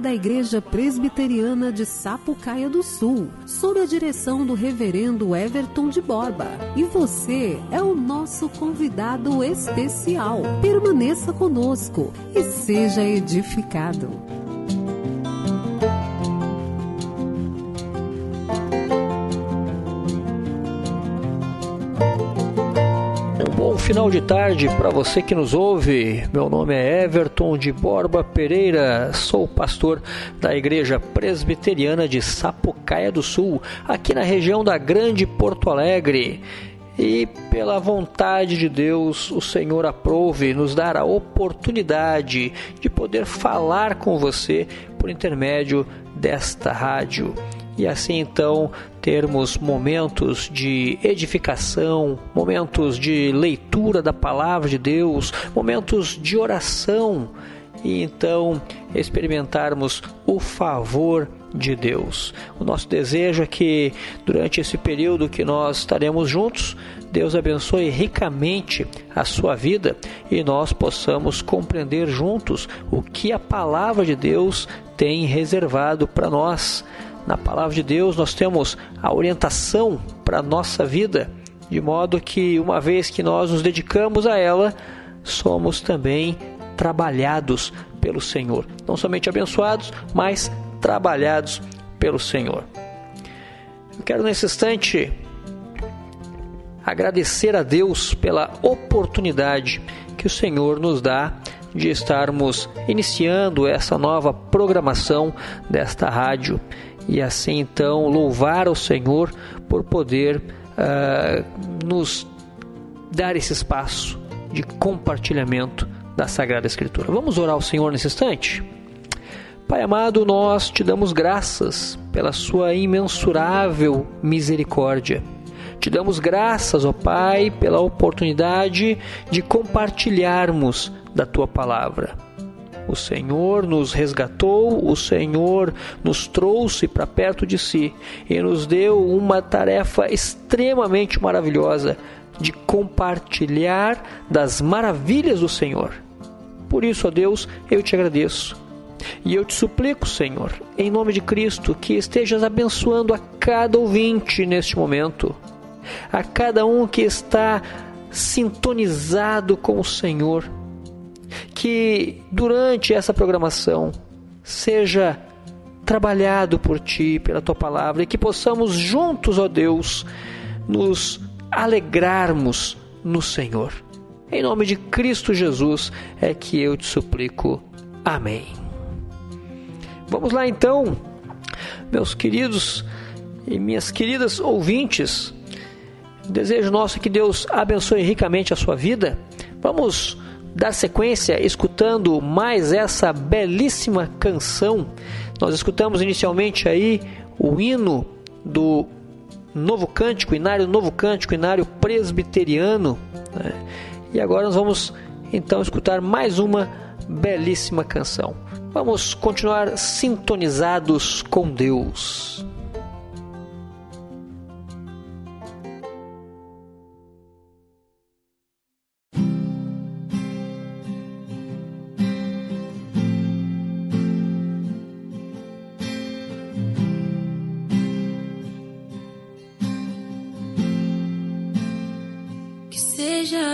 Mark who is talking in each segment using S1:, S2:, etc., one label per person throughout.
S1: da Igreja Presbiteriana de Sapucaia do Sul, sob a direção do Reverendo Everton de Borba. E você é o nosso convidado especial. Permaneça conosco e seja edificado.
S2: Final de tarde para você que nos ouve. Meu nome é Everton de Borba Pereira, sou pastor da Igreja Presbiteriana de Sapucaia do Sul, aqui na região da Grande Porto Alegre. E pela vontade de Deus, o Senhor aprove nos dar a oportunidade de poder falar com você por intermédio desta rádio e assim então termos momentos de edificação, momentos de leitura da palavra de Deus, momentos de oração e então experimentarmos o favor de Deus. O nosso desejo é que durante esse período que nós estaremos juntos, Deus abençoe ricamente a sua vida e nós possamos compreender juntos o que a palavra de Deus tem reservado para nós. Na palavra de Deus nós temos a orientação para a nossa vida, de modo que uma vez que nós nos dedicamos a ela, somos também trabalhados pelo Senhor. Não somente abençoados, mas trabalhados pelo Senhor. Eu quero nesse instante agradecer a Deus pela oportunidade que o Senhor nos dá de estarmos iniciando essa nova programação desta rádio e assim então louvar ao Senhor por poder uh, nos dar esse espaço de compartilhamento da Sagrada Escritura. Vamos orar ao Senhor nesse instante? Pai amado, nós te damos graças pela Sua imensurável misericórdia. Te damos graças, ó Pai, pela oportunidade de compartilharmos da Tua palavra. O Senhor nos resgatou, o Senhor nos trouxe para perto de si e nos deu uma tarefa extremamente maravilhosa de compartilhar das maravilhas do Senhor. Por isso, ó Deus, eu te agradeço. E eu te suplico, Senhor, em nome de Cristo, que estejas abençoando a cada ouvinte neste momento, a cada um que está sintonizado com o Senhor que durante essa programação seja trabalhado por ti, pela tua palavra, e que possamos juntos, ó Deus, nos alegrarmos no Senhor. Em nome de Cristo Jesus é que eu te suplico. Amém. Vamos lá então, meus queridos e minhas queridas ouvintes. Desejo nosso que Deus abençoe ricamente a sua vida. Vamos dar sequência escutando mais essa belíssima canção. Nós escutamos inicialmente aí o hino do Novo Cântico, Inário Novo Cântico, Inário Presbiteriano. Né? E agora nós vamos então escutar mais uma belíssima canção. Vamos continuar sintonizados com Deus.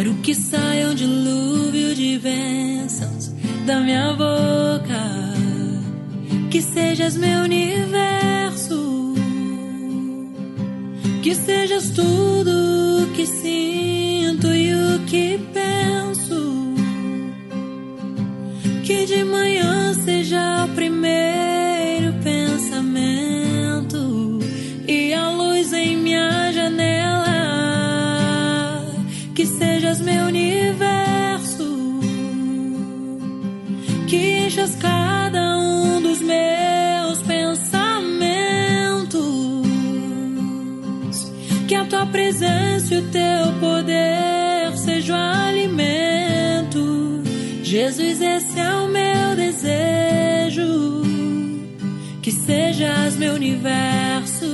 S3: Quero que saia um dilúvio de bênçãos da minha boca. Que sejas meu universo. Que sejas tudo que sinto e o que presença e o teu poder sejam alimento. Jesus, esse é o meu desejo. Que sejas meu universo.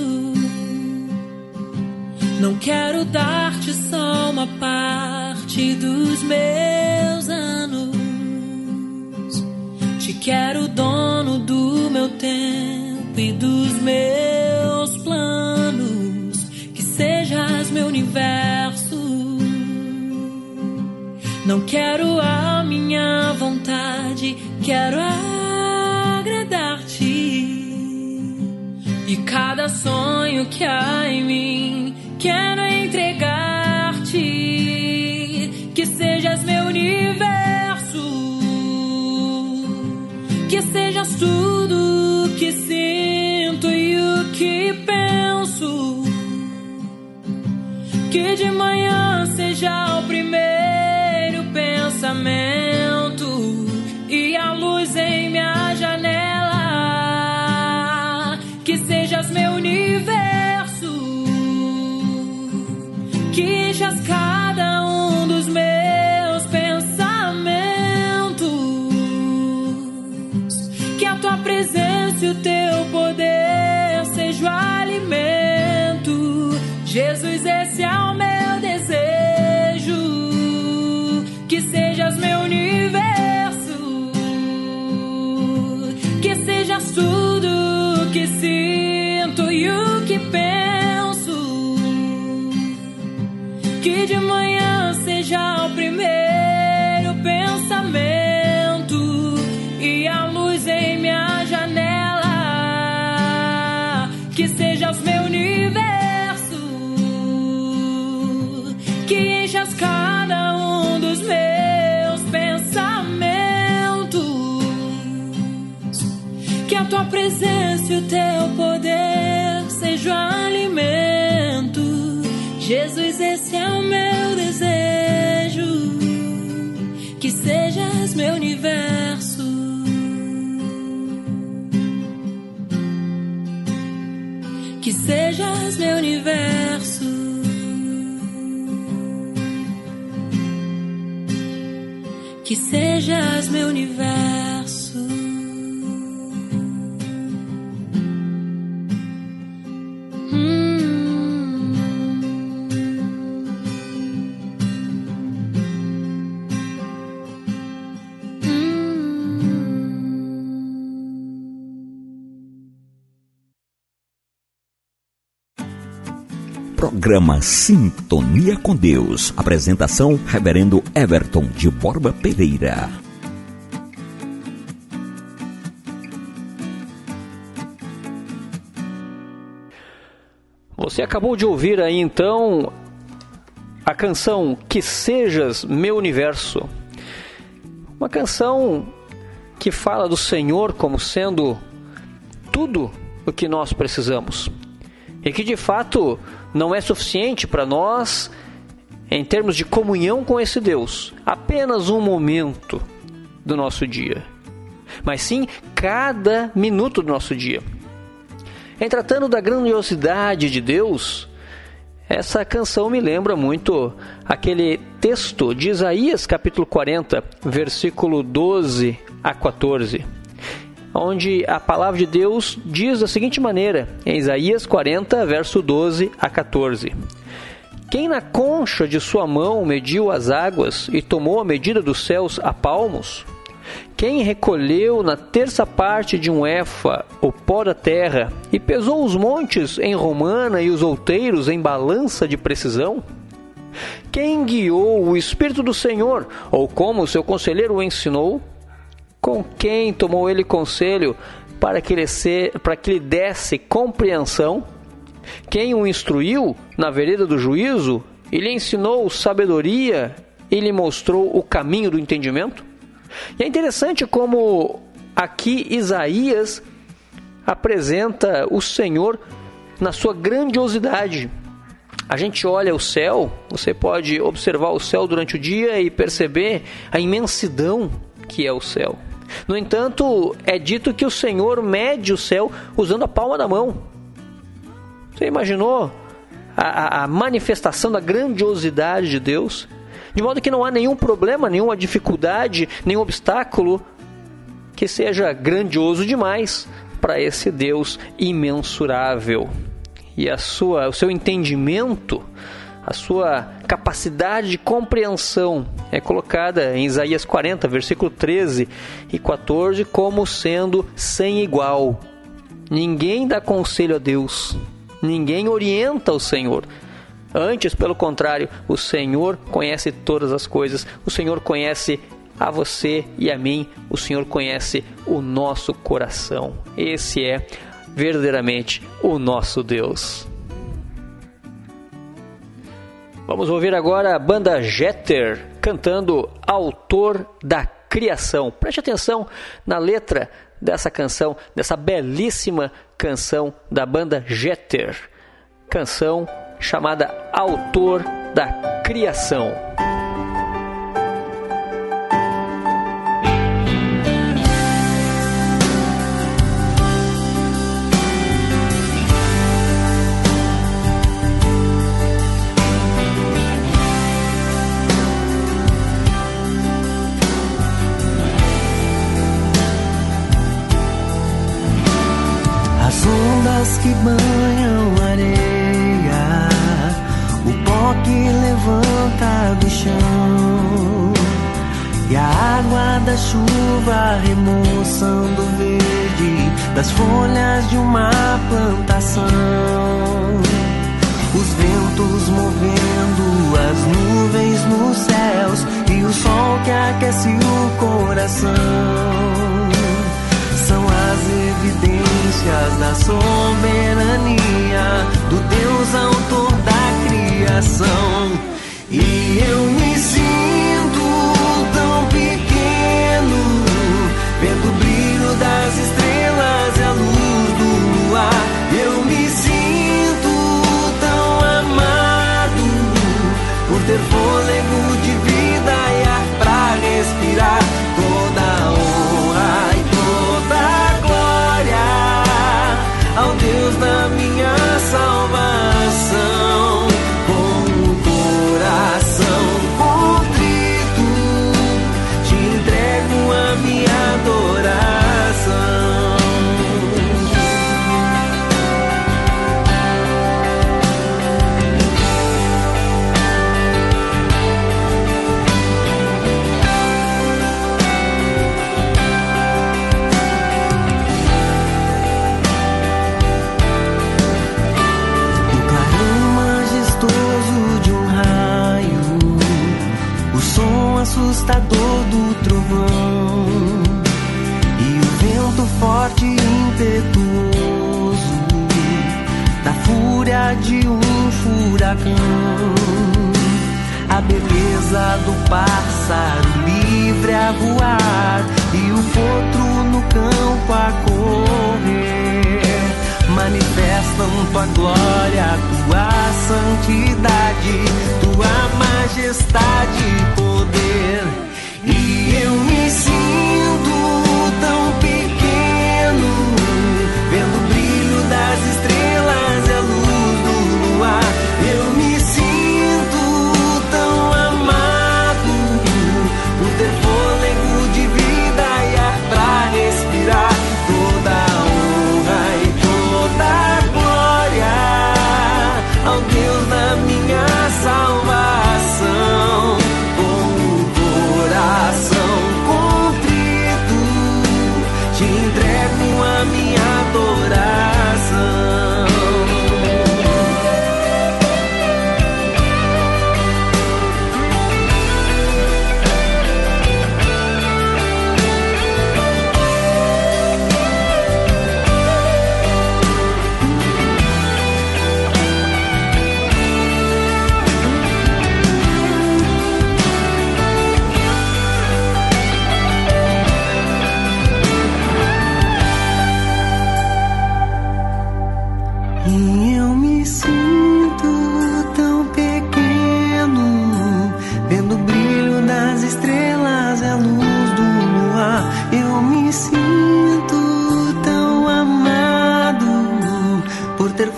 S3: Não quero dar-te só uma parte dos meus anos. Te quero dono do meu tempo e dos meus universo. Não quero a minha vontade, quero agradar-te. E cada sonho que há em mim, quero entregar-te. Que sejas meu universo, que sejas tudo que sinto e o que penso. Que de manhã seja o primeiro pensamento e a luz em minha janela. Que sejas meu universo, que enchas cada um dos meus pensamentos. Que a tua presença e o teu poder sejam alimento. Jesus, que penso. Que de manhã seja o primeiro pensamento e a luz em minha janela. Que sejas meu universo, que enchas cada um dos meus pensamentos. Que a tua presença e o teu poder sejam alimento. Jesus, esse é o meu desejo. Que sejas meu universo. Que sejas meu universo. Que sejas meu universo.
S4: Programa Sintonia com Deus. Apresentação: Reverendo Everton de Borba Pereira.
S2: Você acabou de ouvir aí então a canção Que Sejas Meu Universo. Uma canção que fala do Senhor como sendo tudo o que nós precisamos. E que de fato não é suficiente para nós em termos de comunhão com esse Deus, apenas um momento do nosso dia, mas sim cada minuto do nosso dia. Em tratando da grandiosidade de Deus, essa canção me lembra muito aquele texto de Isaías, capítulo 40, versículo 12 a 14, onde a palavra de Deus diz da seguinte maneira, em Isaías 40, verso 12 a 14: Quem na concha de sua mão mediu as águas e tomou a medida dos céus a palmos? Quem recolheu na terça parte de um éfa o pó da terra e pesou os montes em romana e os outeiros em balança de precisão? Quem guiou o Espírito do Senhor? Ou como o seu conselheiro o ensinou? Com quem tomou ele conselho para que ele, se, para que lhe desse compreensão? Quem o instruiu na vereda do juízo? E lhe ensinou sabedoria e lhe mostrou o caminho do entendimento? E é interessante como aqui Isaías apresenta o Senhor na sua grandiosidade. A gente olha o céu, você pode observar o céu durante o dia e perceber a imensidão que é o céu. No entanto, é dito que o Senhor mede o céu usando a palma da mão. Você imaginou a, a manifestação da grandiosidade de Deus? De modo que não há nenhum problema, nenhuma dificuldade, nenhum obstáculo que seja grandioso demais para esse Deus imensurável. E a sua, o seu entendimento, a sua capacidade de compreensão é colocada em Isaías 40, versículo 13 e 14, como sendo sem igual. Ninguém dá conselho a Deus, ninguém orienta o Senhor. Antes, pelo contrário, o Senhor conhece todas as coisas, o Senhor conhece a você e a mim, o Senhor conhece o nosso coração. Esse é verdadeiramente o nosso Deus. Vamos ouvir agora a banda Jeter cantando Autor da Criação. Preste atenção na letra dessa canção, dessa belíssima canção da banda Jeter. Canção chamada Autor da Criação.
S5: Que banham areia, o pó que levanta do chão, e a água da chuva remoçando o verde das folhas de uma plantação. Os ventos movendo as nuvens nos céus e o sol que aquece o coração são as evidências da soberania do Deus autor da criação. E eu me sinto tão pequeno, vendo o brilho das estrelas e a luz do luar. Eu me sinto tão amado por ter fôlego som assustador do trovão e o vento forte e impetuoso da fúria de um furacão. A beleza do pássaro livre a voar e o potro no campo a correr manifestam tua glória, tua santidade, tua majestade e poder. E eu me sinto sinto tão amado por ter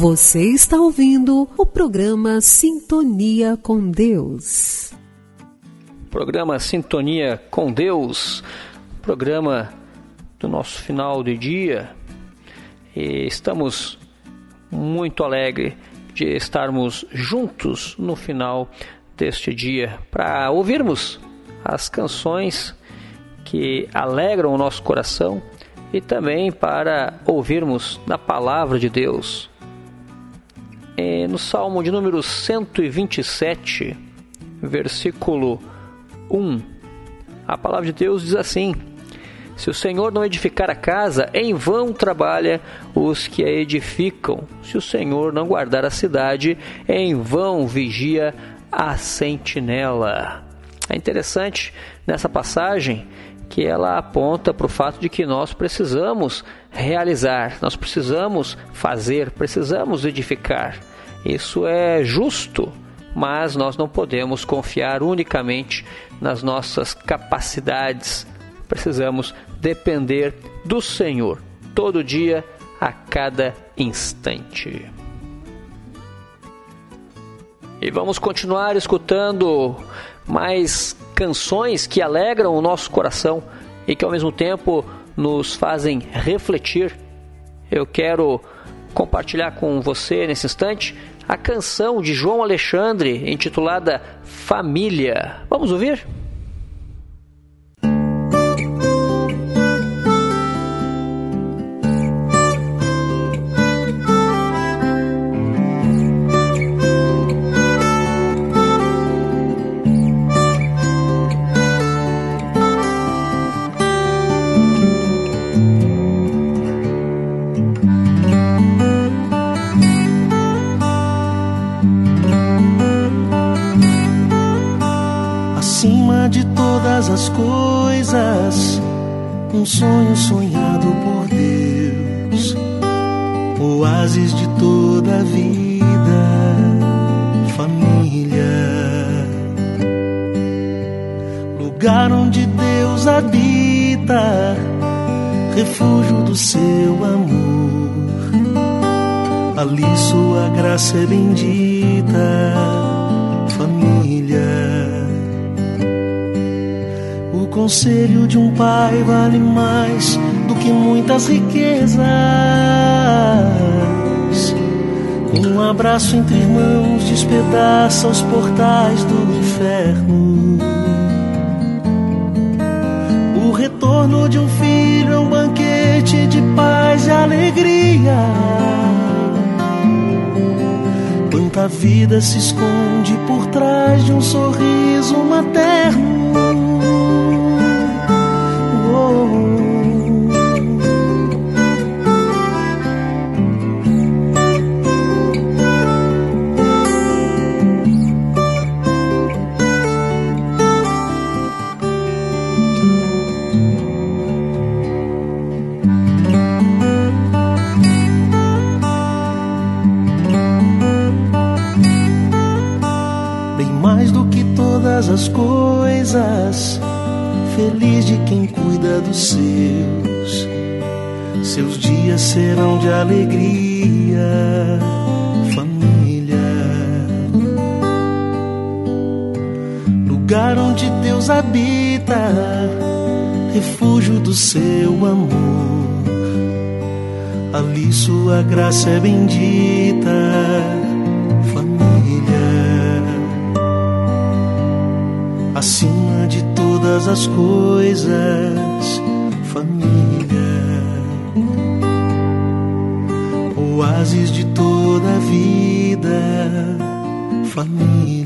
S1: Você está ouvindo o programa Sintonia com Deus.
S2: Programa Sintonia com Deus, programa do nosso final de dia. E estamos muito alegres de estarmos juntos no final deste dia para ouvirmos as canções que alegram o nosso coração e também para ouvirmos da palavra de Deus. E no Salmo de número 127, versículo 1, a palavra de Deus diz assim: Se o Senhor não edificar a casa, em vão trabalha os que a edificam. Se o Senhor não guardar a cidade, em vão vigia a sentinela. É interessante nessa passagem que ela aponta para o fato de que nós precisamos realizar, nós precisamos fazer, precisamos edificar. Isso é justo, mas nós não podemos confiar unicamente nas nossas capacidades. Precisamos depender do Senhor todo dia, a cada instante. E vamos continuar escutando mais canções que alegram o nosso coração e que ao mesmo tempo nos fazem refletir. Eu quero compartilhar com você nesse instante a canção de João Alexandre intitulada Família. Vamos ouvir?
S6: Todas as coisas, um sonho sonhado por Deus, oásis de toda a vida, família, lugar onde Deus habita, refúgio do seu amor, ali sua graça é bendita, conselho de um pai vale mais do que muitas riquezas. Um abraço entre irmãos despedaça os portais do inferno. O retorno de um filho é um banquete de paz e alegria. Quanta vida se esconde por trás de um sorriso materno. Feliz de quem cuida dos seus. seus dias serão de alegria, família. Lugar onde Deus habita, refúgio do seu amor. Ali sua graça é bendita, todas as coisas, família. Oásis de toda a vida, família.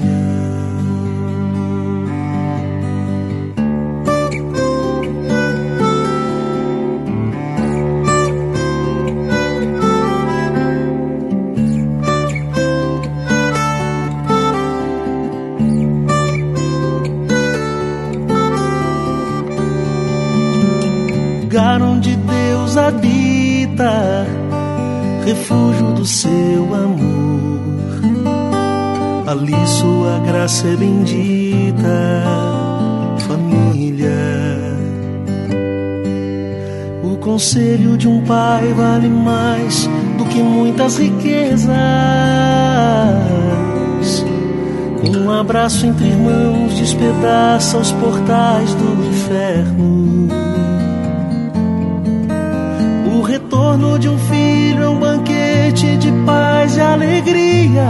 S6: É bendita, família. O conselho de um pai vale mais do que muitas riquezas. Um abraço entre irmãos despedaça os portais do inferno. O retorno de um filho é um banquete de paz e alegria.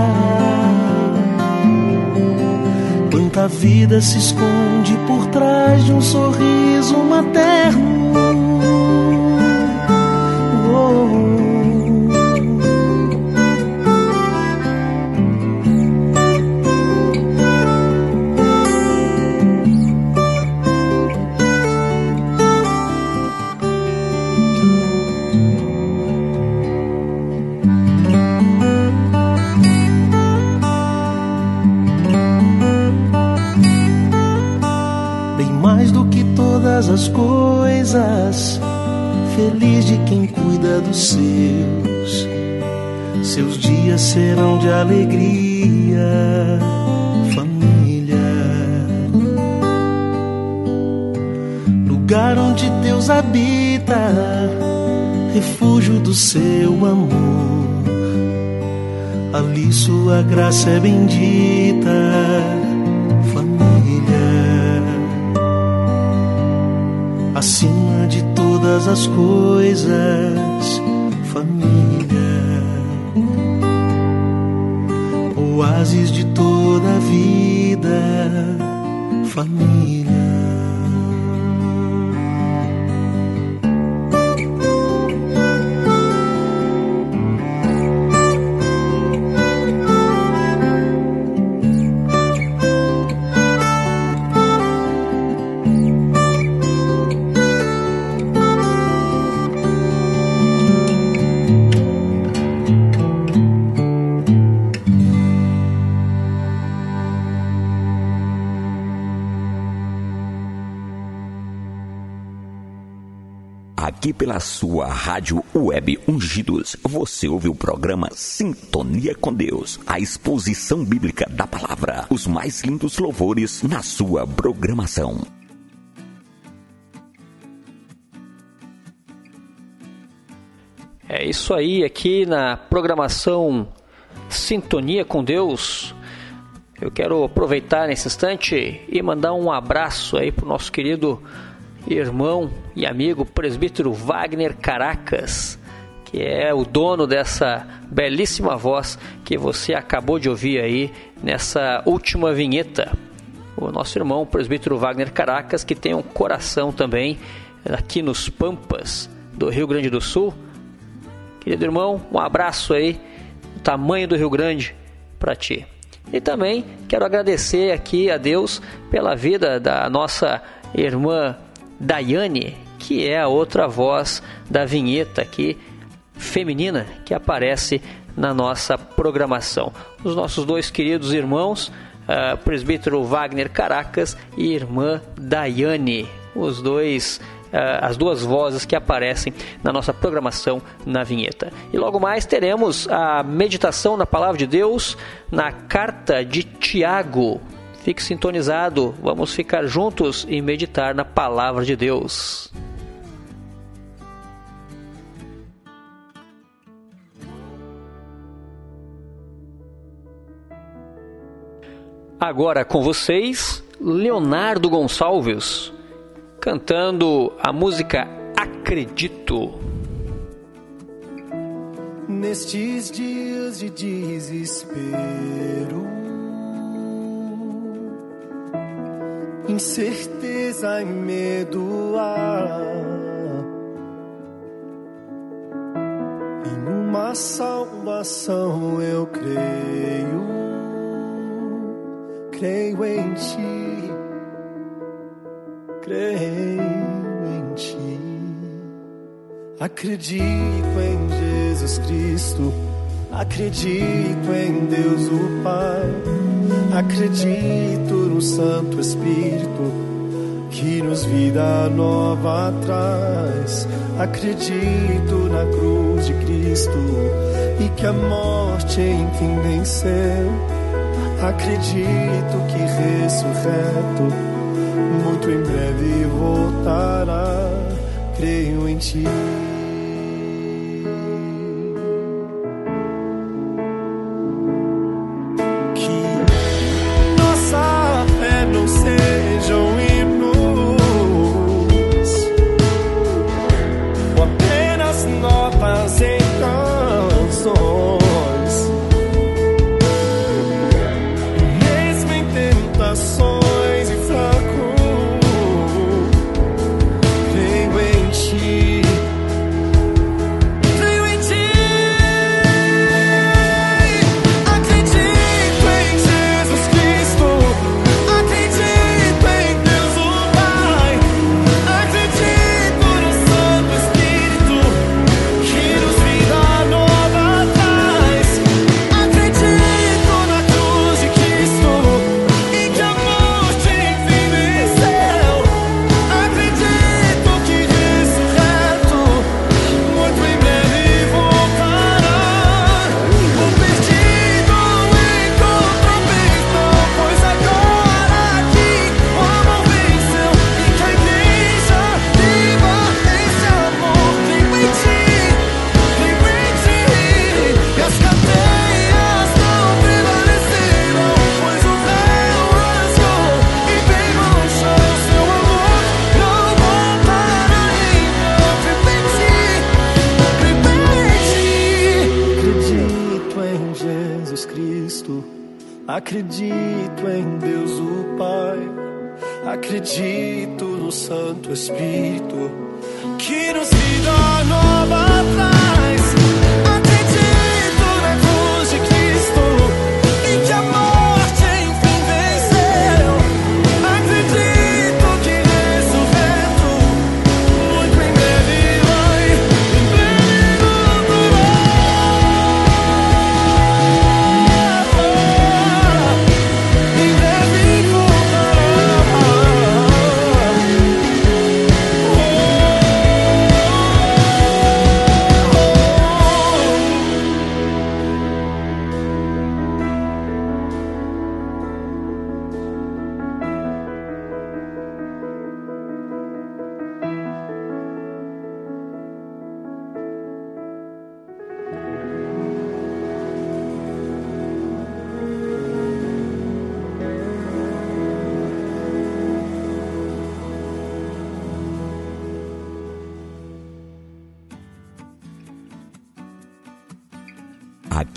S6: Quanta vida se esconde por trás de um sorriso materno. Todas as coisas. Feliz de quem cuida dos seus, seus dias serão de alegria, família. Lugar onde Deus habita, refúgio do seu amor. Ali sua graça é bendita, acima de todas as coisas, família. Oásis de toda a vida, família.
S4: Pela sua rádio web Ungidos, você ouve o programa Sintonia com Deus, a exposição bíblica da palavra, os mais lindos louvores na sua programação.
S2: É isso aí, aqui na programação Sintonia com Deus. Eu quero aproveitar nesse instante e mandar um abraço aí pro nosso querido irmão e amigo presbítero Wagner Caracas, que é o dono dessa belíssima voz que você acabou de ouvir aí nessa última vinheta. O nosso irmão presbítero Wagner Caracas, que tem um coração também aqui nos Pampas do Rio Grande do Sul. Querido irmão, um abraço aí, do tamanho do Rio Grande para ti. E também quero agradecer aqui a Deus pela vida da nossa irmã Daiane, que é a outra voz da vinheta aqui feminina que aparece na nossa programação. Os nossos dois queridos irmãos, uh, presbítero Wagner Caracas e irmã Daiane, os dois as duas vozes que aparecem na nossa programação na vinheta. E logo mais teremos a meditação na palavra de Deus na carta de Tiago. Fique sintonizado, vamos ficar juntos e meditar na palavra de Deus. Agora com vocês, Leonardo Gonçalves, cantando a música Acredito.
S7: Nestes dias de desespero incerteza e medo há. Em uma salvação eu creio, creio em ti, creio em ti. Acredito em Jesus Cristo, acredito em Deus o Pai, acredito no Santo Espírito que nos vida nova traz. Acredito na cruz de Cristo e que a morte enfim venceu. Acredito que ressurreto muito em breve voltará. Creio em ti.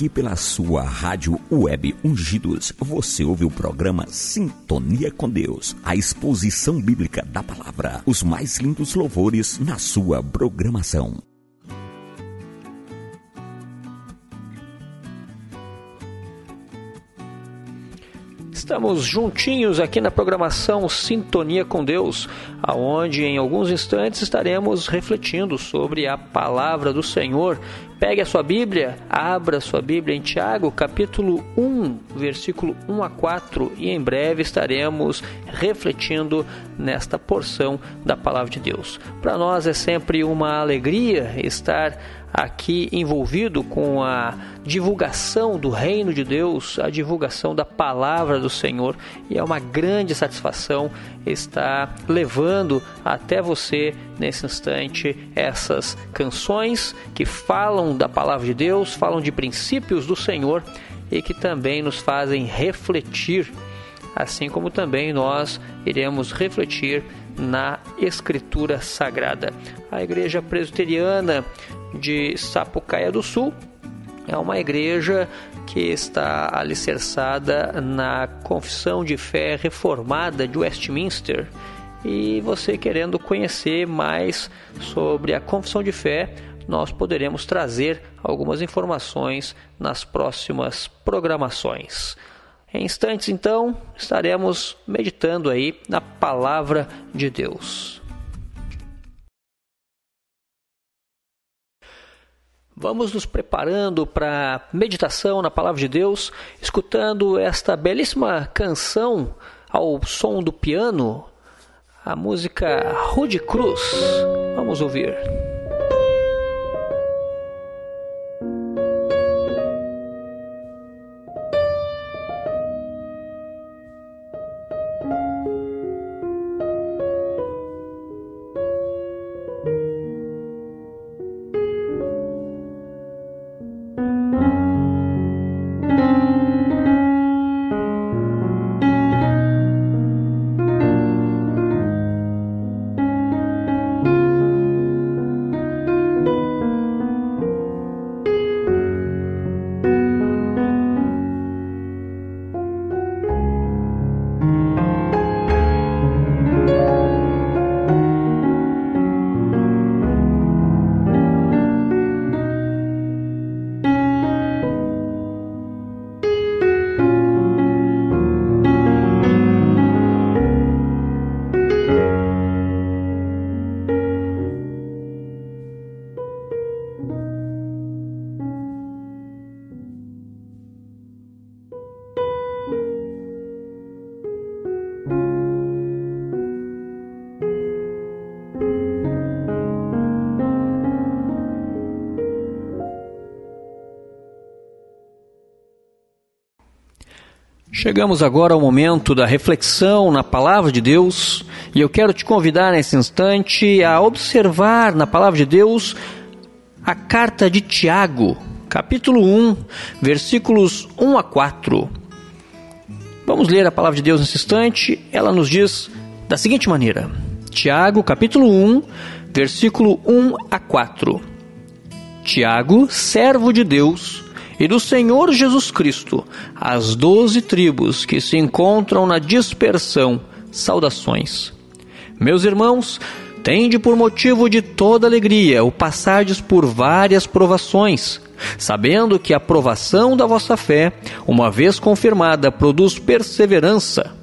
S4: Aqui pela sua rádio web Ungidos, você ouve o programa Sintonia com Deus, a exposição bíblica da palavra, os mais lindos louvores na sua programação.
S2: Estamos juntinhos aqui na programação Sintonia com Deus, aonde em alguns instantes estaremos refletindo sobre a palavra do Senhor. Pegue a sua Bíblia, abra sua Bíblia em Tiago, capítulo 1, versículo 1 a 4, e em breve estaremos refletindo nesta porção da palavra de Deus. Para nós é sempre uma alegria estar aqui envolvido com a divulgação do reino de Deus, a divulgação da palavra do Senhor, e é uma grande satisfação estar levando até você nesse instante essas canções que falam da palavra de Deus, falam de princípios do Senhor e que também nos fazem refletir assim como também nós iremos refletir na Escritura Sagrada. A Igreja Presbiteriana de Sapucaia do Sul é uma igreja que está alicerçada na Confissão de Fé Reformada de Westminster. E você querendo conhecer mais sobre a Confissão de Fé, nós poderemos trazer algumas informações nas próximas programações. Em instantes, então, estaremos meditando aí na palavra de Deus. Vamos nos preparando para meditação na palavra de Deus, escutando esta belíssima canção ao som do piano, a música Rude Cruz. Vamos ouvir. Chegamos agora ao momento da reflexão na palavra de Deus e eu quero te convidar nesse instante a observar na palavra de Deus a carta de Tiago, capítulo 1, versículos 1 a 4. Vamos ler a palavra de Deus nesse instante. Ela nos diz da seguinte maneira: Tiago, capítulo 1, versículo 1 a 4. Tiago, servo de Deus, e do Senhor Jesus Cristo, as doze tribos que se encontram na dispersão, saudações. Meus irmãos, tende por motivo de toda alegria o passardes por várias provações, sabendo que a provação da vossa fé, uma vez confirmada, produz perseverança.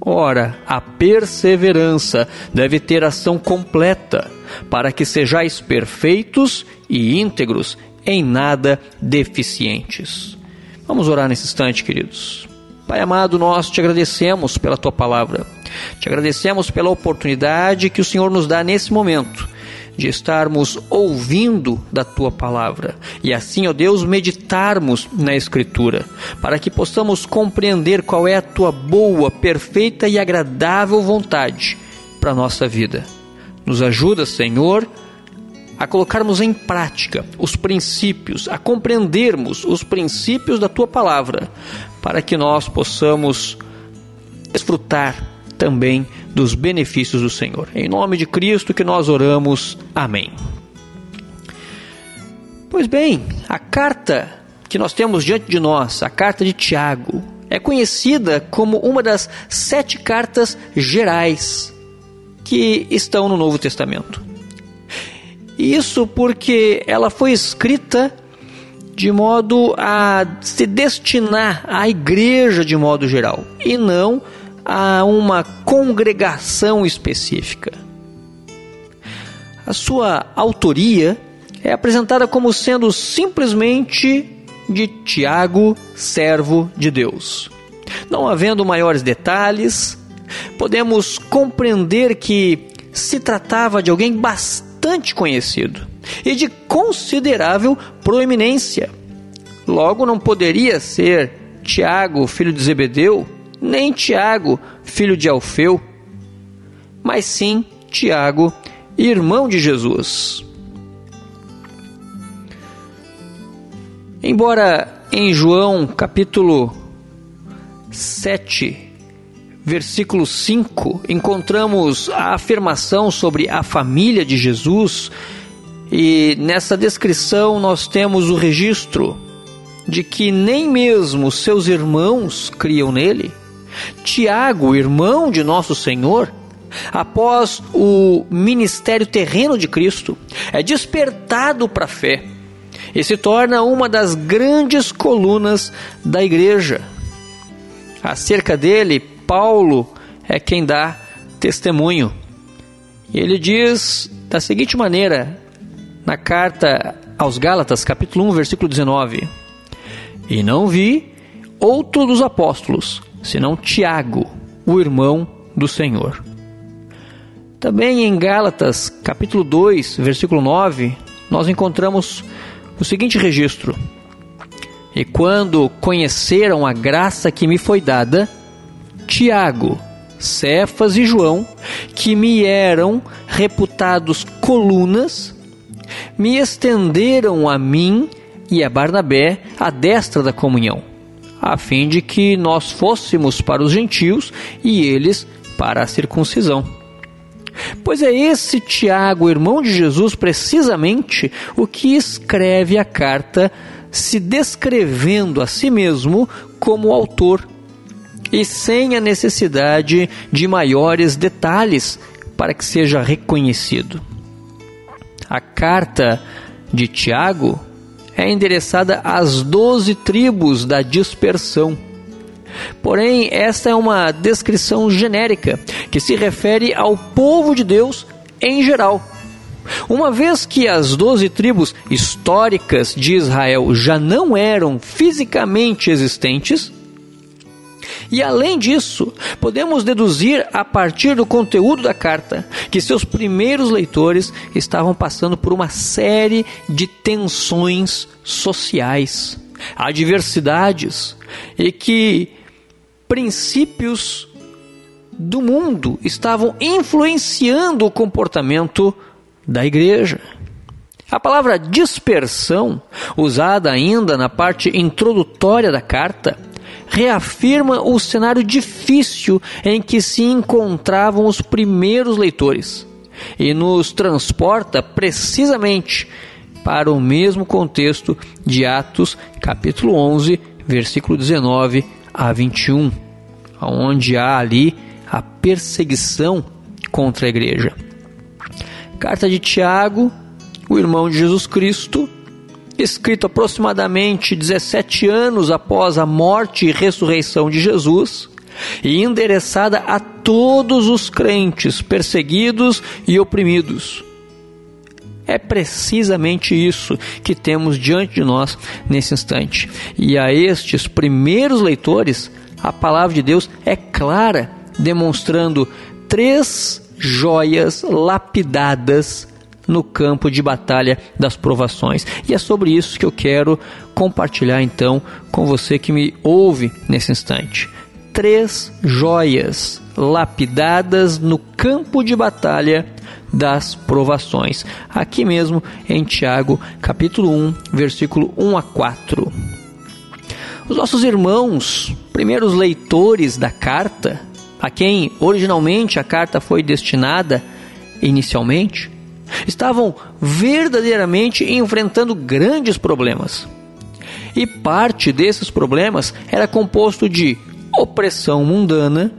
S2: Ora, a perseverança deve ter ação completa, para que sejais perfeitos e íntegros, em nada deficientes. Vamos orar nesse instante, queridos. Pai amado, nós te agradecemos pela tua palavra. Te agradecemos pela oportunidade que o Senhor nos dá nesse momento de estarmos ouvindo da tua palavra e assim, ó Deus, meditarmos na Escritura, para que possamos compreender qual é a tua boa, perfeita e agradável vontade para a nossa vida. Nos ajuda, Senhor, a colocarmos em prática os princípios, a compreendermos os princípios da tua palavra, para que nós possamos desfrutar também dos benefícios do Senhor. Em nome de Cristo que nós oramos. Amém. Pois bem, a carta que nós temos diante de nós, a carta de Tiago, é conhecida como uma das sete cartas gerais que estão no Novo Testamento. Isso porque ela foi escrita de modo a se destinar à igreja de modo geral e não a uma congregação específica. A sua autoria é apresentada como sendo simplesmente de Tiago, servo de Deus. Não havendo maiores detalhes, podemos compreender que se tratava de alguém bastante bastante conhecido e de considerável proeminência. Logo, não poderia ser Tiago, filho de Zebedeu, nem Tiago, filho de Alfeu, mas sim Tiago, irmão de Jesus. Embora em João capítulo 7 versículo 5, encontramos a afirmação sobre a família de Jesus, e nessa descrição nós temos o registro de que nem mesmo seus irmãos criam nele. Tiago, irmão de nosso Senhor, após o ministério terreno de Cristo, é despertado para a fé e se torna uma das grandes colunas da igreja. Acerca dele, Paulo é quem dá testemunho. Ele diz da seguinte maneira, na carta aos Gálatas, capítulo 1, versículo 19: E não vi outro dos apóstolos, senão Tiago, o irmão do Senhor. Também em Gálatas, capítulo 2, versículo 9, nós encontramos o seguinte registro: E quando conheceram a graça que me foi dada, Tiago, Cefas e João, que me eram reputados colunas, me estenderam a mim e a Barnabé a destra da comunhão, a fim de que nós fôssemos para os gentios e eles para a circuncisão. Pois é esse Tiago, irmão de Jesus, precisamente o que escreve a carta, se descrevendo a si mesmo como autor e sem a necessidade de maiores detalhes para que seja reconhecido. A carta de Tiago é endereçada às doze tribos da dispersão Porém, esta é uma descrição genérica que se refere ao povo de Deus em geral. Uma vez que as doze tribos históricas de Israel já não eram fisicamente existentes, e além disso, podemos deduzir a partir do conteúdo da carta que seus primeiros leitores estavam passando por uma série de tensões sociais, adversidades, e que princípios do mundo estavam influenciando o comportamento da igreja. A palavra dispersão, usada ainda na parte introdutória da carta, reafirma o cenário difícil em que se encontravam os primeiros leitores e nos transporta precisamente para o mesmo contexto de Atos, capítulo 11, versículo 19 a 21, onde há ali a perseguição contra a igreja. Carta de Tiago, o irmão de Jesus Cristo, escrito aproximadamente 17 anos após a morte e ressurreição de Jesus, e endereçada a todos os crentes perseguidos e oprimidos. É precisamente isso que temos diante de nós nesse instante. E a estes primeiros leitores, a palavra de Deus é clara, demonstrando três joias lapidadas no campo de batalha das provações. E é sobre isso que eu quero compartilhar então com você que me ouve nesse instante. Três joias lapidadas no campo de batalha das provações. Aqui mesmo em Tiago, capítulo 1, versículo 1 a 4. Os nossos irmãos, primeiros leitores da carta, a quem originalmente a carta foi destinada inicialmente, estavam verdadeiramente enfrentando grandes problemas. E parte desses problemas era composto de opressão mundana,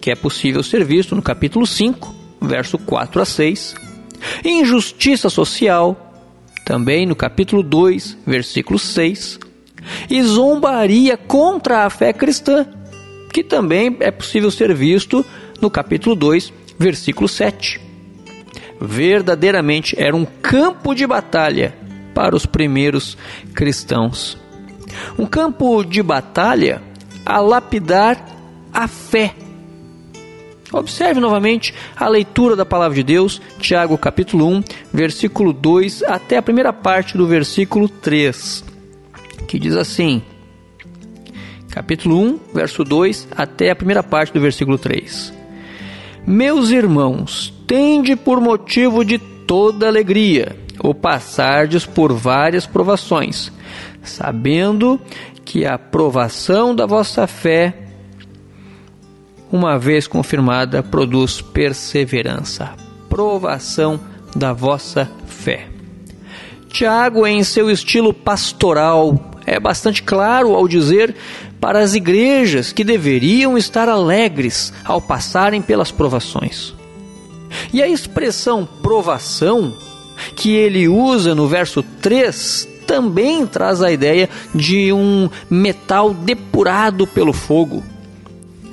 S2: que é possível ser visto no capítulo 5, verso 4 a 6. Injustiça social, também no capítulo 2, versículo 6. E zombaria contra a fé cristã, que também é possível ser visto no capítulo 2, versículo 7. Verdadeiramente era um campo de batalha para os primeiros cristãos. Um campo de batalha a lapidar a fé Observe novamente a leitura da palavra de Deus, Tiago capítulo 1, versículo 2 até a primeira parte do versículo 3, que diz assim: capítulo 1, verso 2 até a primeira parte do versículo 3. Meus irmãos, tende por motivo de toda alegria o passardes por várias provações, sabendo que a provação da vossa fé uma vez confirmada, produz perseverança, provação da vossa fé. Tiago, em seu estilo pastoral, é bastante claro ao dizer para as igrejas que deveriam estar alegres ao passarem pelas provações. E a expressão provação que ele usa no verso 3 também traz a ideia de um metal depurado pelo fogo.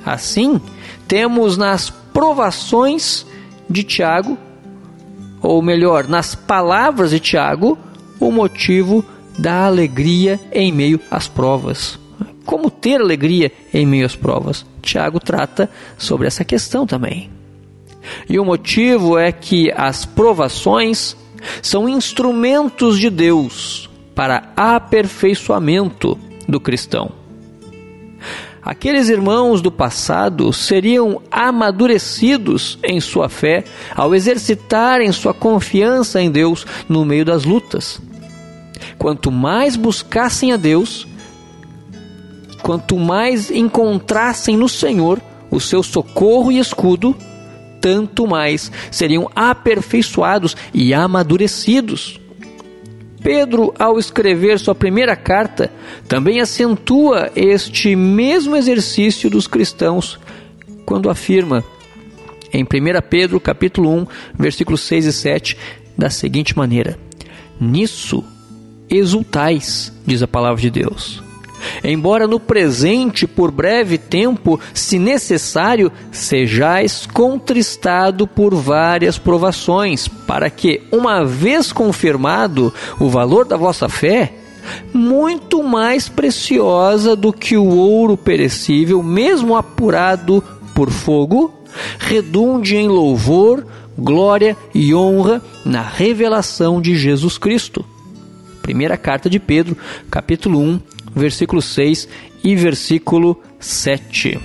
S2: Assim, temos nas provações de Tiago, ou melhor, nas palavras de Tiago, o motivo da alegria em meio às provas. Como ter alegria em meio às provas? Tiago trata sobre essa questão também. E o motivo é que as provações são instrumentos de Deus para aperfeiçoamento do cristão. Aqueles irmãos do passado seriam amadurecidos em sua fé ao exercitarem sua confiança em Deus no meio das lutas. Quanto mais buscassem a Deus, quanto mais encontrassem no Senhor o seu socorro e escudo, tanto mais seriam aperfeiçoados e amadurecidos. Pedro, ao escrever sua primeira carta, também acentua este mesmo exercício dos cristãos quando afirma em 1 Pedro capítulo 1, versículos 6 e 7, da seguinte maneira: Nisso exultais, diz a palavra de Deus embora no presente, por breve tempo, se necessário, sejais contristado por várias provações, para que, uma vez confirmado o valor da vossa fé, muito mais preciosa do que o ouro perecível, mesmo apurado por fogo, redunde em louvor, glória e honra na revelação de Jesus Cristo. Primeira carta de Pedro, capítulo 1, versículo 6 e versículo 7.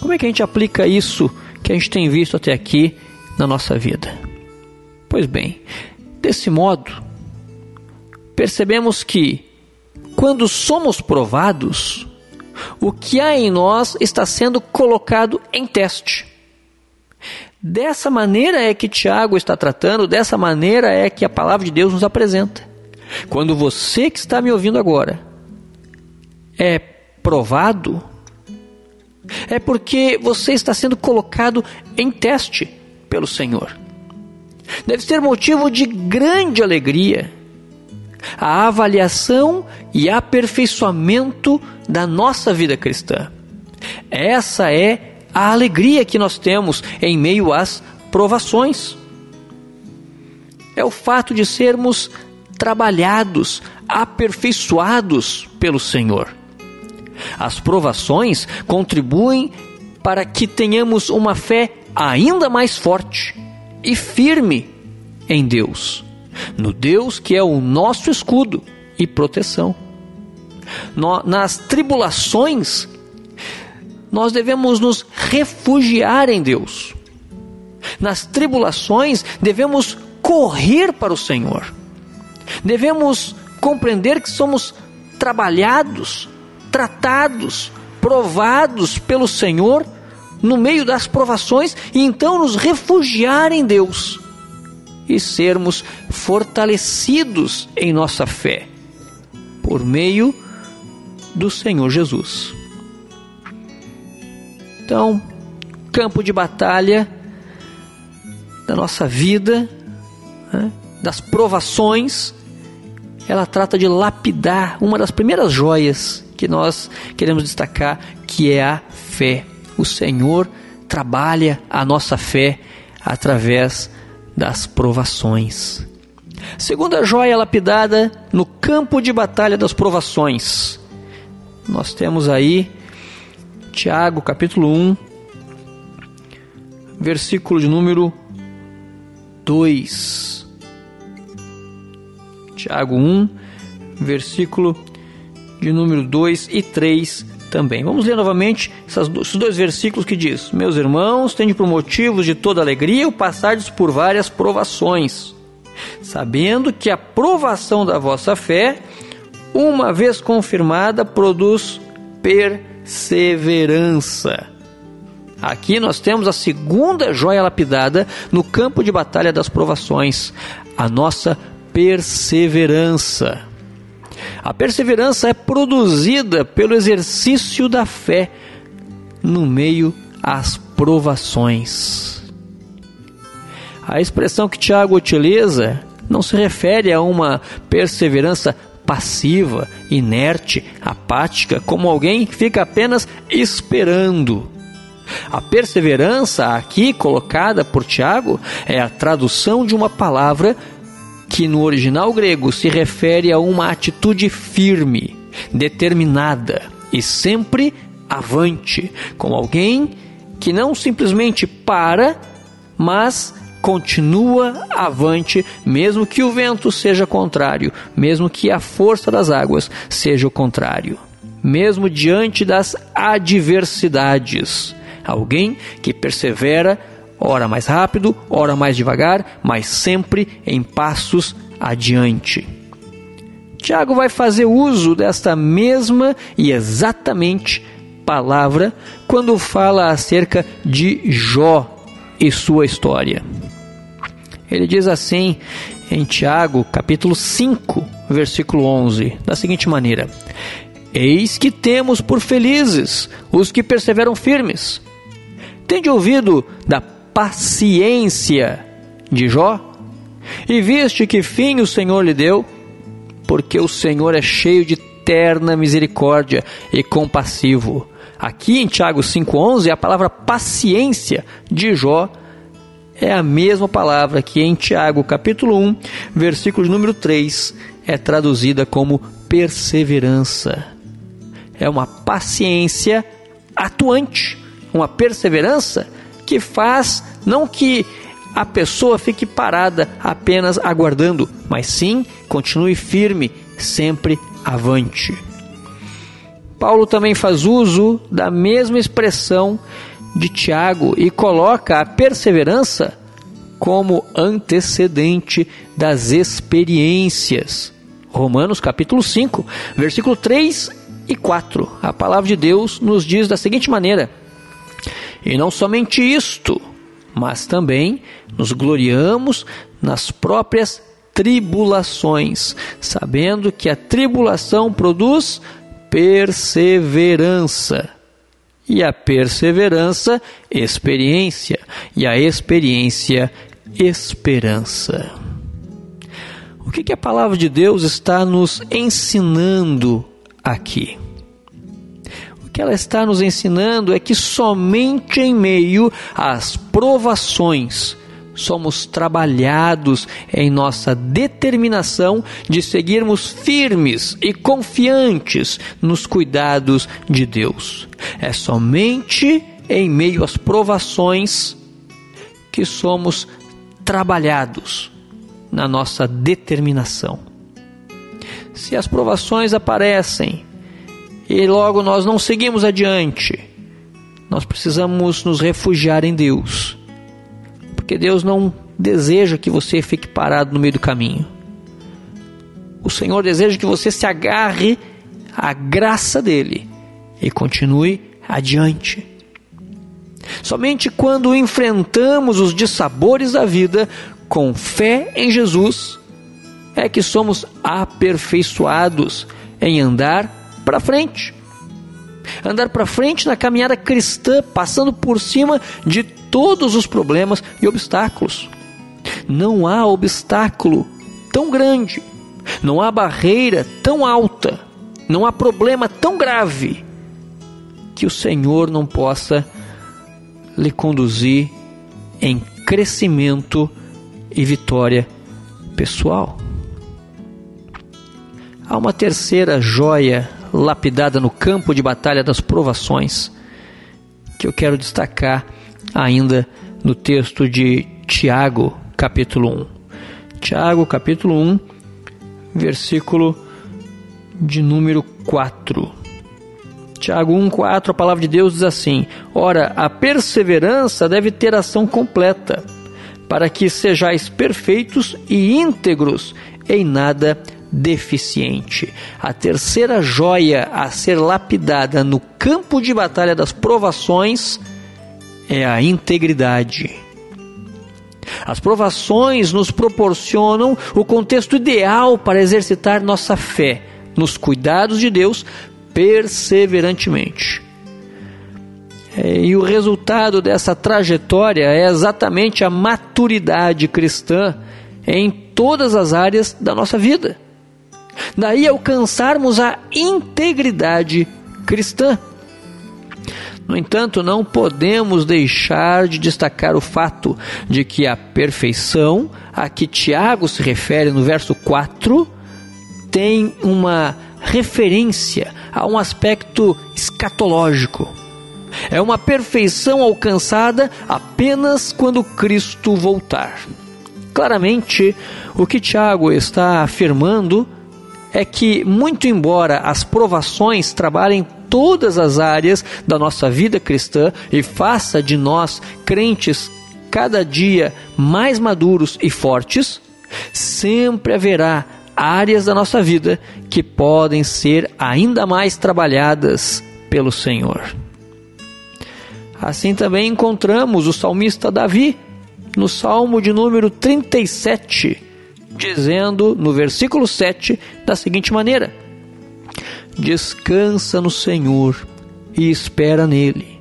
S2: Como é que a gente aplica isso que a gente tem visto até aqui na nossa vida? Pois bem, desse modo, percebemos que quando somos provados, o que há em nós está sendo colocado em teste. Dessa maneira é que Tiago está tratando, dessa maneira é que a palavra de Deus nos apresenta. Quando você que está me ouvindo agora é provado, é porque você está sendo colocado em teste pelo Senhor. Deve ser motivo de grande alegria a avaliação e aperfeiçoamento da nossa vida cristã. Essa é a alegria que nós temos em meio às provações. É o fato de sermos trabalhados, aperfeiçoados pelo Senhor. As provações contribuem para que tenhamos uma fé ainda mais forte e firme em Deus, no Deus que é o nosso escudo e proteção. Nas tribulações, nós devemos nos refugiar em Deus. Nas tribulações, devemos correr para o Senhor. Devemos compreender que somos trabalhados, tratados, provados pelo Senhor no meio das provações e então nos refugiar em Deus e sermos fortalecidos em nossa fé por meio do Senhor Jesus. Então, campo de batalha da nossa vida, né, das provações, ela trata de lapidar uma das primeiras joias que nós queremos destacar, que é a fé. O Senhor trabalha a nossa fé através das provações. Segunda joia lapidada no campo de batalha das provações. Nós temos aí Tiago, capítulo 1, versículo de número 2. Tiago 1, versículo de número 2 e 3 também. Vamos ler novamente esses dois versículos que diz: Meus irmãos, tende por motivos de toda alegria o passardes por várias provações, sabendo que a provação da vossa fé, uma vez confirmada, produz perseverança. Aqui nós temos a segunda joia lapidada no campo de batalha das provações, a nossa perseverança. A perseverança é produzida pelo exercício da fé no meio às provações. A expressão que Tiago utiliza não se refere a uma perseverança passiva, inerte, apática, como alguém que fica apenas esperando. A perseverança aqui colocada por Tiago é a tradução de uma palavra que no original grego se refere a uma atitude firme, determinada e sempre avante, como alguém que não simplesmente para, mas continua avante, mesmo que o vento seja contrário, mesmo que a força das águas seja o contrário, mesmo diante das adversidades. Alguém que persevera, ora mais rápido, ora mais devagar, mas sempre em passos adiante. Tiago vai fazer uso desta mesma e exatamente palavra quando fala acerca de Jó e sua história. Ele diz assim em Tiago, capítulo 5, versículo 11, da seguinte maneira: Eis que temos por felizes os que perseveram firmes. Tende ouvido da paciência de Jó? E viste que fim o Senhor lhe deu? Porque o Senhor é cheio de terna misericórdia e compassivo. Aqui em Tiago 5,11, a palavra paciência de Jó é a mesma palavra que em Tiago capítulo 1, versículo número 3, é traduzida como perseverança. É uma paciência atuante, uma perseverança que faz não que a pessoa fique parada apenas aguardando, mas sim continue firme, sempre avante. Paulo também faz uso da mesma expressão de Tiago e coloca a perseverança como antecedente das experiências. Romanos capítulo 5, versículo 3 e 4. A palavra de Deus nos diz da seguinte maneira: E não somente isto, mas também nos gloriamos nas próprias tribulações, sabendo que a tribulação produz perseverança e a perseverança, experiência, e a experiência, esperança. O que, que a palavra de Deus está nos ensinando aqui? Que ela está nos ensinando é que somente em meio às provações, somos trabalhados em nossa determinação de seguirmos firmes e confiantes nos cuidados de Deus. É somente em meio às provações que somos trabalhados na nossa determinação. Se as provações aparecem e logo nós não seguimos adiante, nós precisamos nos refugiar em Deus porque Deus não deseja que você fique parado no meio do caminho. O Senhor deseja que você se agarre à graça dele e continue adiante. Somente quando enfrentamos os dissabores da vida com fé em Jesus é que somos aperfeiçoados em andar para frente. Andar para frente na caminhada cristã, passando por cima de todos os problemas e obstáculos. Não há obstáculo tão grande, não há barreira tão alta, não há problema tão grave que o Senhor não possa lhe conduzir em crescimento e vitória pessoal. Há uma terceira joia lapidada no campo de batalha das provações que eu quero destacar ainda no texto de Tiago, capítulo 1. Tiago, capítulo 1, versículo de número 4. Tiago 1,4, a palavra de Deus diz assim: Ora, a perseverança deve ter ação completa, para que sejais perfeitos e íntegros, em nada deficiente. A terceira joia a ser lapidada no campo de batalha das provações é a integridade. As provações nos proporcionam o contexto ideal para exercitar nossa fé nos cuidados de Deus perseverantemente. É, e o resultado dessa trajetória é exatamente a maturidade cristã em todas as áreas da nossa vida. Daí alcançarmos a integridade cristã. No entanto, não podemos deixar de destacar o fato de que a perfeição a que Tiago se refere no verso 4 tem uma referência a um aspecto escatológico. É uma perfeição alcançada apenas quando Cristo voltar. Claramente, o que Tiago está afirmando é que, muito embora as provações trabalhem todas as áreas da nossa vida cristã e faça de nós crentes cada dia mais maduros e fortes, sempre haverá áreas da nossa vida que podem ser ainda mais trabalhadas pelo Senhor. Assim também encontramos o salmista Davi no Salmo de número 37, dizendo no versículo 7 da seguinte maneira: Descansa no Senhor e espera nele.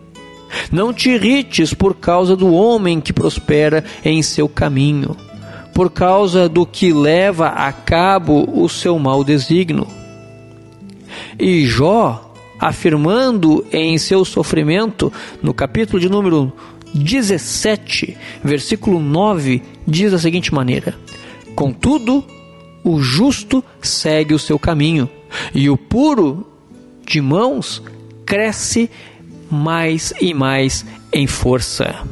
S2: Não te irrites por causa do homem que prospera em seu caminho, por causa do que leva a cabo o seu mau desígnio. E Jó afirmando em seu sofrimento, no capítulo de número 17, versículo 9, diz da seguinte maneira: Contudo, o justo segue o seu caminho, e o puro de mãos cresce mais e mais em força.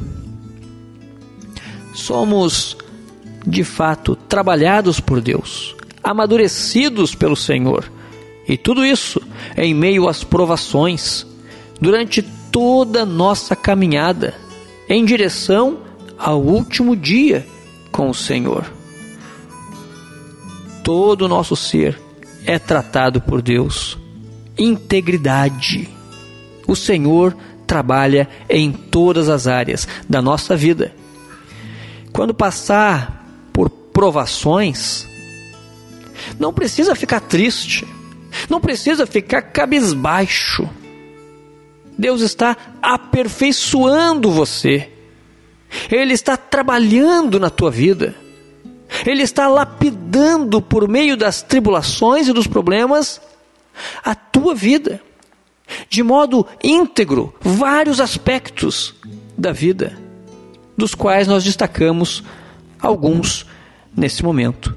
S2: Somos, de fato, trabalhados por Deus, amadurecidos pelo Senhor e tudo isso em meio às provações, durante toda nossa caminhada em direção ao último dia com o Senhor. Todo o nosso ser é tratado por Deus. Integridade. O Senhor trabalha em todas as áreas da nossa vida. Quando passar por provações, não precisa ficar triste não precisa ficar cabisbaixo. Deus está aperfeiçoando você. Ele está trabalhando na tua vida. Ele está lapidando por meio das tribulações e dos problemas a tua vida, de modo íntegro, vários aspectos da vida, dos quais nós destacamos alguns nesse momento: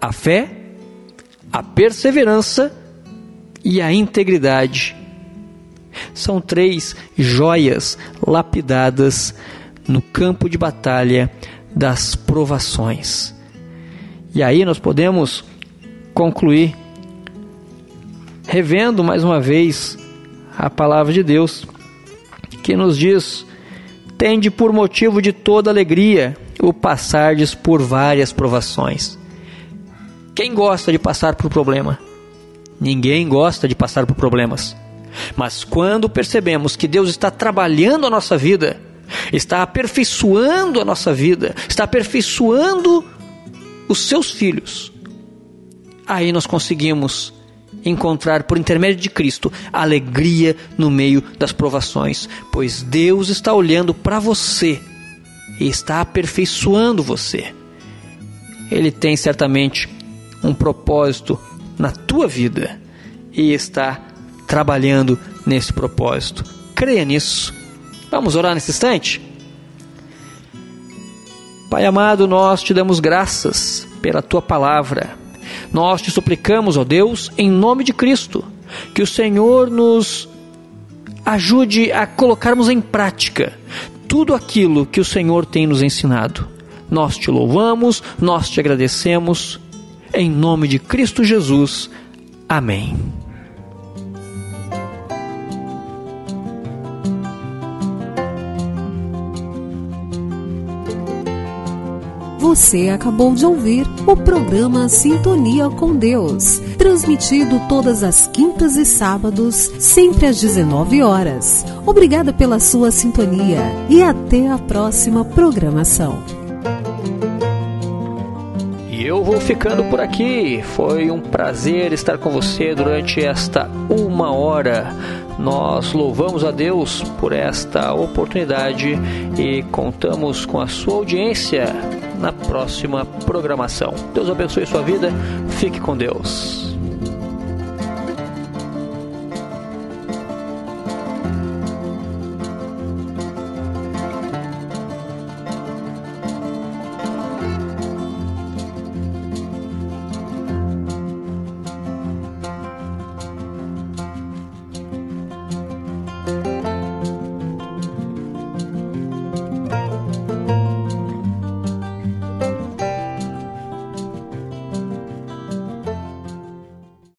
S2: a fé, a perseverança e a integridade. São três joias lapidadas no campo de batalha das provações. E aí nós podemos concluir revendo mais uma vez a palavra de Deus, que nos diz: Tende por motivo de toda alegria o passardes por várias provações. Quem gosta de passar por problema? Ninguém gosta de passar por problemas. Mas quando percebemos que Deus está trabalhando a nossa vida, está aperfeiçoando a nossa vida, está aperfeiçoando os seus filhos, aí nós conseguimos encontrar por intermédio de Cristo alegria no meio das provações, pois Deus está olhando para você e está aperfeiçoando você. Ele tem certamente um propósito na tua vida e está trabalhando nesse propósito. Creia nisso. Vamos orar nesse instante? Pai amado, nós te damos graças pela tua palavra. Nós te suplicamos, ó Deus, em nome de Cristo, que o Senhor nos ajude a colocarmos em prática tudo aquilo que o Senhor tem nos ensinado. Nós te louvamos, nós te agradecemos em nome de Cristo Jesus. Amém.
S1: Você acabou de ouvir o programa Sintonia com Deus, transmitido todas as quintas e sábados, sempre às 19 horas. Obrigada pela sua sintonia e até a próxima programação.
S2: E eu vou ficando por aqui. Foi um prazer estar com você durante esta uma hora. Nós louvamos a Deus por esta oportunidade e contamos com a sua audiência na próxima programação. Deus abençoe sua vida. Fique com Deus.